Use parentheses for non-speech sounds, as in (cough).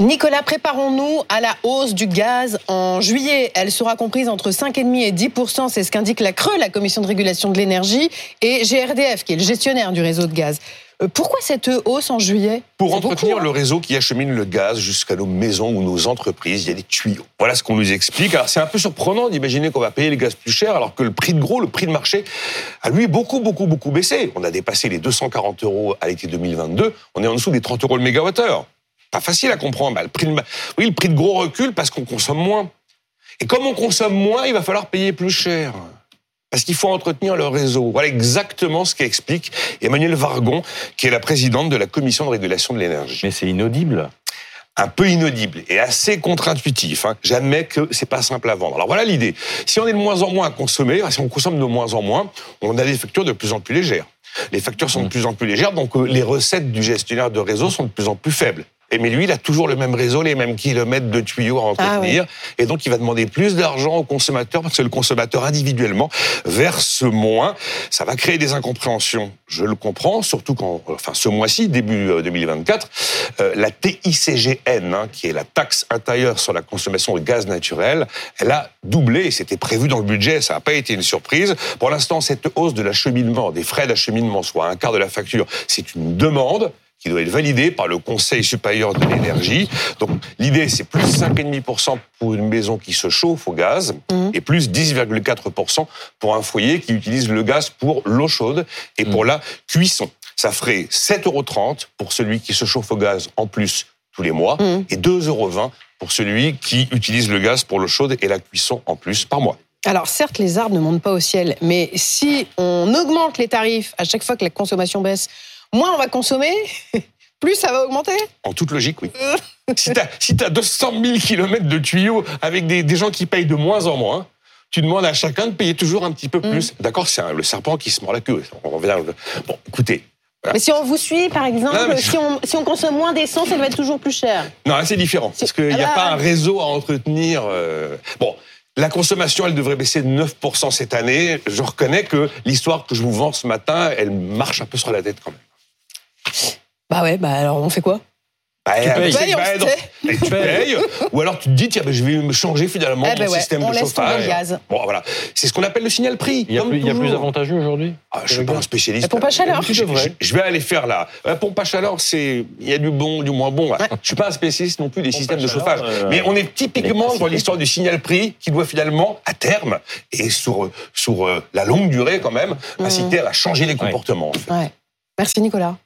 Nicolas, préparons-nous à la hausse du gaz en juillet. Elle sera comprise entre 5,5 et 10% c'est ce qu'indique la CRE, la Commission de régulation de l'énergie, et GRDF, qui est le gestionnaire du réseau de gaz. Euh, pourquoi cette hausse en juillet? Pour entretenir hein. le réseau qui achemine le gaz jusqu'à nos maisons ou nos entreprises, il y a des tuyaux. Voilà ce qu'on nous explique. Alors c'est un peu surprenant d'imaginer qu'on va payer le gaz plus cher alors que le prix de gros, le prix de marché, a lui beaucoup, beaucoup, beaucoup baissé. On a dépassé les 240 euros à l'été 2022. On est en dessous des 30 euros le mégawattheure pas facile à comprendre. Bah, le prix de, oui, le prix de gros recul parce qu'on consomme moins. Et comme on consomme moins, il va falloir payer plus cher. Parce qu'il faut entretenir le réseau. Voilà exactement ce qu'explique Emmanuel Vargon, qui est la présidente de la Commission de régulation de l'énergie. Mais c'est inaudible un peu inaudible et assez contre-intuitif. Hein. Jamais que c'est pas simple à vendre. Alors voilà l'idée. Si on est de moins en moins à consommer, si on consomme de moins en moins, on a des factures de plus en plus légères. Les factures sont de mmh. plus en plus légères, donc euh, les recettes du gestionnaire de réseau sont de plus en plus faibles. Et mais lui, il a toujours le même réseau, les mêmes kilomètres de tuyaux à entretenir. Ah et donc, il va demander plus d'argent au consommateur parce que le consommateur individuellement verse moins. Ça va créer des incompréhensions. Je le comprends, surtout quand, enfin, ce mois-ci, début 2024, euh, euh, la TICGN, hein, qui est la taxe intérieure sur la consommation de gaz naturel, elle a doublé. C'était prévu dans le budget. Ça n'a pas été une surprise. Pour l'instant, cette hausse de l'acheminement, des frais d'acheminement, soit un quart de la facture, c'est une demande qui doit être validé par le Conseil supérieur de l'énergie. Donc l'idée, c'est plus 5,5% pour une maison qui se chauffe au gaz mmh. et plus 10,4% pour un foyer qui utilise le gaz pour l'eau chaude et pour mmh. la cuisson. Ça ferait 7,30 euros pour celui qui se chauffe au gaz en plus tous les mois mmh. et 2,20 euros pour celui qui utilise le gaz pour l'eau chaude et la cuisson en plus par mois. Alors certes, les arbres ne montent pas au ciel, mais si on augmente les tarifs à chaque fois que la consommation baisse, moins on va consommer, (laughs) plus ça va augmenter En toute logique, oui. (laughs) si tu as, 200 000 km de tuyaux avec des, gens qui payent de moins en moins, tu demandes à chacun de payer toujours un petit peu plus. Mm. D'accord, c'est le serpent qui se mord la queue. On revient. Bon, écoutez. Mais si on vous suit, par exemple, si, on, consomme moins d'essence, ça va être toujours plus cher. Non, c'est différent. Parce qu'il n'y a ah pas bah. un réseau à entretenir. Euh, bon, la consommation, elle devrait baisser de 9% cette année. Je reconnais que l'histoire que je vous vends ce matin, elle marche un peu sur la tête quand même. Bah ouais, bah alors on fait quoi? Bah, tu payes, bah, tu payes. Ou alors tu te dis, tiens, bah, je vais me changer finalement eh ben mon système de chauffage. Gaz. Bon, voilà. C'est ce qu'on appelle le signal prix. Il y a, plus, il y a plus, avantageux aujourd'hui? Ah, Je ne suis pas un spécialiste. La pompe à chaleur. Je, je, vais aller faire là. La pompe à chaleur, c'est il y a du bon, du moins bon. Ouais. Je ne suis pas un spécialiste non plus des systèmes de chauffage. Euh, Mais on est typiquement dans l'histoire du signal prix qui doit finalement, à terme, et sur, sur euh, la longue durée quand même, mmh. inciter à changer les comportements. Merci Nicolas.